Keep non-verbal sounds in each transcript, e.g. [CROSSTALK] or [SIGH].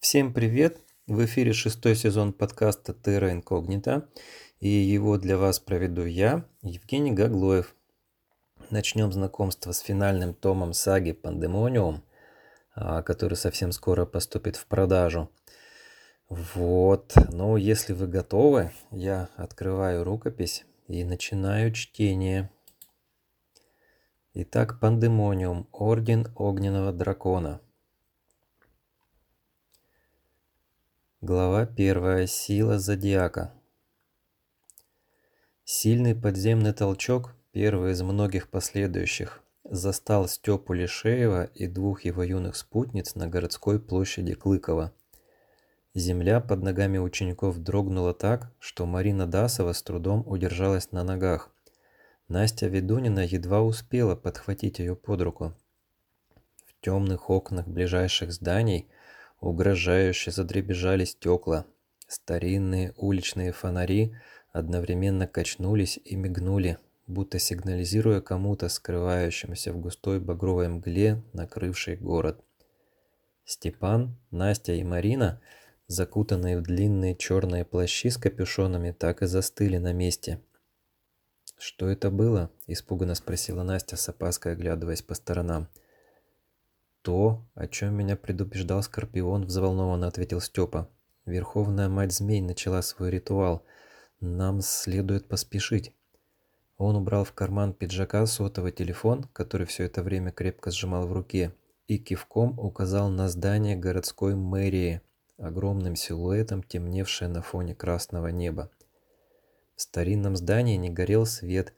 Всем привет! В эфире шестой сезон подкаста Terra Incognita, и его для вас проведу я, Евгений Гаглоев. Начнем знакомство с финальным томом саги Пандемониум, а, который совсем скоро поступит в продажу. Вот, ну если вы готовы, я открываю рукопись и начинаю чтение. Итак, Пандемониум, Орден Огненного Дракона – Глава первая. Сила зодиака. Сильный подземный толчок, первый из многих последующих, застал Степу Лишеева и двух его юных спутниц на городской площади Клыкова. Земля под ногами учеников дрогнула так, что Марина Дасова с трудом удержалась на ногах. Настя Ведунина едва успела подхватить ее под руку. В темных окнах ближайших зданий – Угрожающе задребежали стекла. Старинные уличные фонари одновременно качнулись и мигнули, будто сигнализируя кому-то, скрывающемуся в густой багровой мгле, накрывшей город. Степан, Настя и Марина, закутанные в длинные черные плащи с капюшонами, так и застыли на месте. «Что это было?» – испуганно спросила Настя, с опаской оглядываясь по сторонам. «То, о чем меня предупреждал Скорпион», — взволнованно ответил Степа. «Верховная мать змей начала свой ритуал. Нам следует поспешить». Он убрал в карман пиджака сотовый телефон, который все это время крепко сжимал в руке, и кивком указал на здание городской мэрии, огромным силуэтом темневшее на фоне красного неба. В старинном здании не горел свет,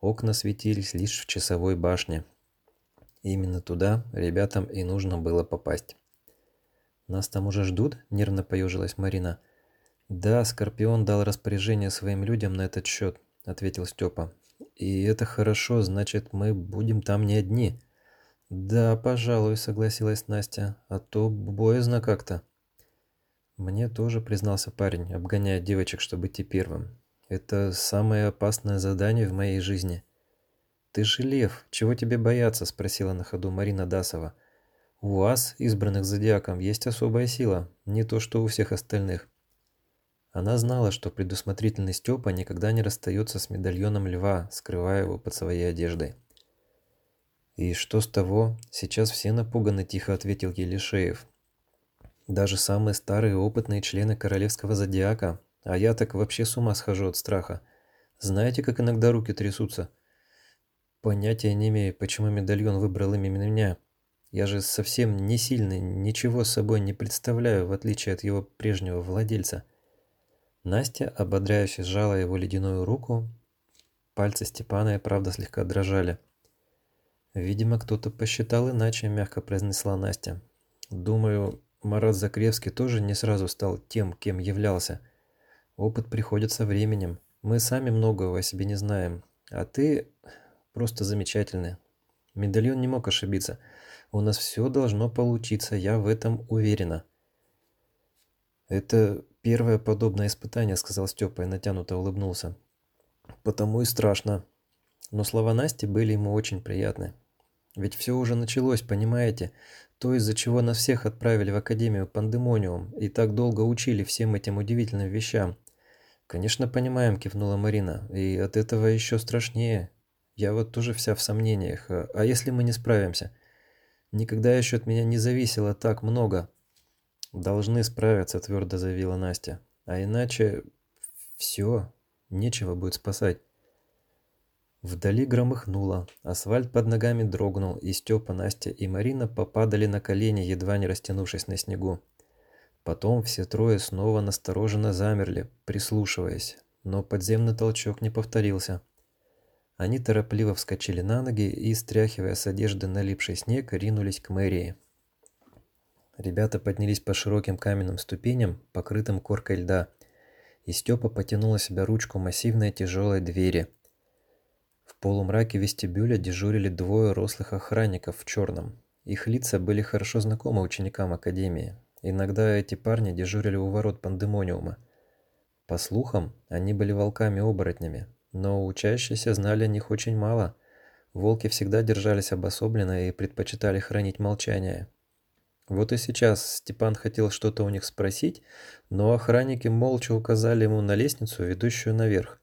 окна светились лишь в часовой башне, Именно туда ребятам и нужно было попасть. «Нас там уже ждут?» – нервно поежилась Марина. «Да, Скорпион дал распоряжение своим людям на этот счет», – ответил Степа. «И это хорошо, значит, мы будем там не одни». «Да, пожалуй», – согласилась Настя, – «а то боязно как-то». «Мне тоже», – признался парень, обгоняя девочек, чтобы идти первым. «Это самое опасное задание в моей жизни». «Ты же лев, чего тебе бояться?» – спросила на ходу Марина Дасова. «У вас, избранных зодиаком, есть особая сила, не то что у всех остальных». Она знала, что предусмотрительный Степа никогда не расстается с медальоном льва, скрывая его под своей одеждой. «И что с того? Сейчас все напуганы», – тихо ответил Елишеев. «Даже самые старые опытные члены королевского зодиака, а я так вообще с ума схожу от страха. Знаете, как иногда руки трясутся?» Понятия не имею, почему медальон выбрал именно меня. Я же совсем не сильный, ничего собой не представляю, в отличие от его прежнего владельца. Настя ободряюще сжала его ледяную руку. Пальцы Степана и правда слегка дрожали. «Видимо, кто-то посчитал иначе», – мягко произнесла Настя. «Думаю, Марат Закревский тоже не сразу стал тем, кем являлся. Опыт приходит со временем. Мы сами многого о себе не знаем. А ты Просто замечательные. Медальон не мог ошибиться. У нас все должно получиться, я в этом уверена. Это первое подобное испытание, сказал Степа и натянуто улыбнулся. Потому и страшно. Но слова Насти были ему очень приятны. Ведь все уже началось, понимаете? То, из-за чего нас всех отправили в Академию Пандемониум и так долго учили всем этим удивительным вещам. Конечно, понимаем, кивнула Марина. И от этого еще страшнее. Я вот тоже вся в сомнениях. А, а если мы не справимся? Никогда еще от меня не зависело так много. Должны справиться, твердо заявила Настя. А иначе все, нечего будет спасать. Вдали громыхнуло, асфальт под ногами дрогнул, и Степа, Настя и Марина попадали на колени, едва не растянувшись на снегу. Потом все трое снова настороженно замерли, прислушиваясь, но подземный толчок не повторился. Они торопливо вскочили на ноги и, стряхивая с одежды налипший снег, ринулись к мэрии. Ребята поднялись по широким каменным ступеням, покрытым коркой льда, и Степа потянул на себя ручку массивной тяжелой двери. В полумраке вестибюля дежурили двое рослых охранников в черном. Их лица были хорошо знакомы ученикам Академии. Иногда эти парни дежурили у ворот пандемониума. По слухам, они были волками-оборотнями, но учащиеся знали о них очень мало. Волки всегда держались обособленно и предпочитали хранить молчание. Вот и сейчас Степан хотел что-то у них спросить, но охранники молча указали ему на лестницу, ведущую наверх.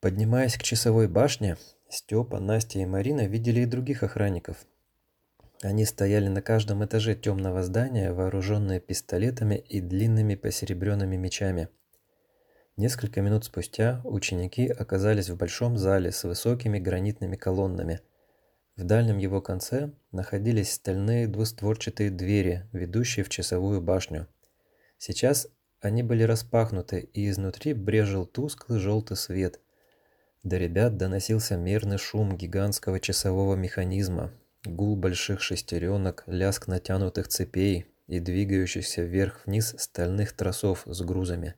Поднимаясь к часовой башне, Степа, Настя и Марина видели и других охранников. Они стояли на каждом этаже темного здания, вооруженные пистолетами и длинными посеребренными мечами. Несколько минут спустя ученики оказались в большом зале с высокими гранитными колоннами – в дальнем его конце находились стальные двустворчатые двери, ведущие в часовую башню. Сейчас они были распахнуты, и изнутри брежил тусклый желтый свет. До ребят доносился мерный шум гигантского часового механизма, гул больших шестеренок, лязг натянутых цепей и двигающихся вверх-вниз стальных тросов с грузами.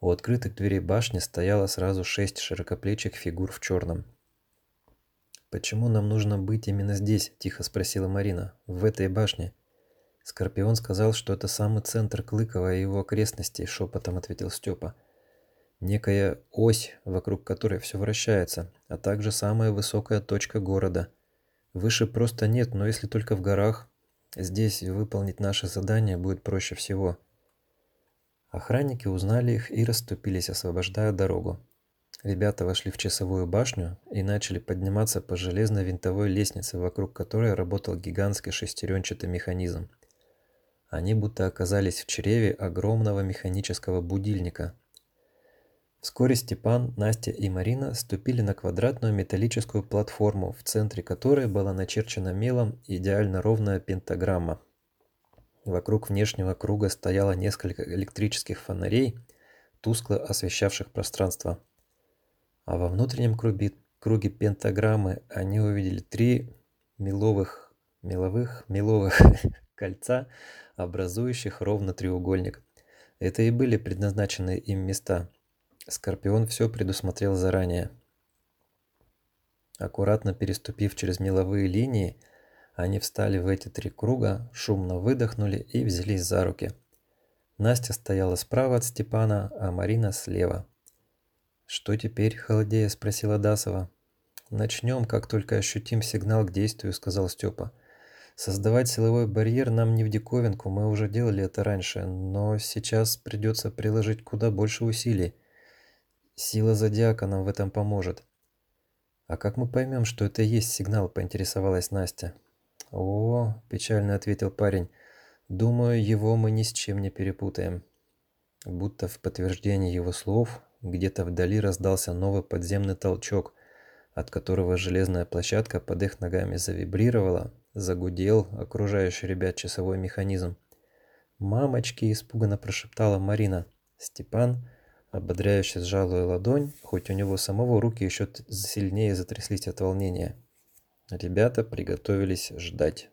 У открытых дверей башни стояло сразу шесть широкоплечих фигур в черном. «Почему нам нужно быть именно здесь?» – тихо спросила Марина. «В этой башне». Скорпион сказал, что это самый центр Клыкова и его окрестностей, шепотом ответил Степа. Некая ось, вокруг которой все вращается, а также самая высокая точка города. Выше просто нет, но если только в горах. Здесь выполнить наше задание будет проще всего. Охранники узнали их и расступились, освобождая дорогу. Ребята вошли в часовую башню и начали подниматься по железной винтовой лестнице, вокруг которой работал гигантский шестеренчатый механизм. Они будто оказались в чреве огромного механического будильника. Вскоре Степан, Настя и Марина ступили на квадратную металлическую платформу, в центре которой была начерчена мелом идеально ровная пентаграмма. Вокруг внешнего круга стояло несколько электрических фонарей, тускло освещавших пространство а во внутреннем круге, круге пентаграммы они увидели три меловых, меловых, меловых [LAUGHS] кольца, образующих ровно треугольник. Это и были предназначены им места. Скорпион все предусмотрел заранее. Аккуратно переступив через меловые линии, они встали в эти три круга, шумно выдохнули и взялись за руки. Настя стояла справа от Степана, а Марина слева. «Что теперь?» – холодея спросила Дасова. «Начнем, как только ощутим сигнал к действию», – сказал Степа. «Создавать силовой барьер нам не в диковинку, мы уже делали это раньше, но сейчас придется приложить куда больше усилий. Сила Зодиака нам в этом поможет». «А как мы поймем, что это и есть сигнал?» – поинтересовалась Настя. «О, – печально ответил парень, – думаю, его мы ни с чем не перепутаем». Будто в подтверждение его слов где-то вдали раздался новый подземный толчок, от которого железная площадка под их ногами завибрировала, загудел окружающий ребят часовой механизм. «Мамочки!» – испуганно прошептала Марина. Степан, ободряюще сжал ее ладонь, хоть у него самого руки еще сильнее затряслись от волнения. Ребята приготовились ждать.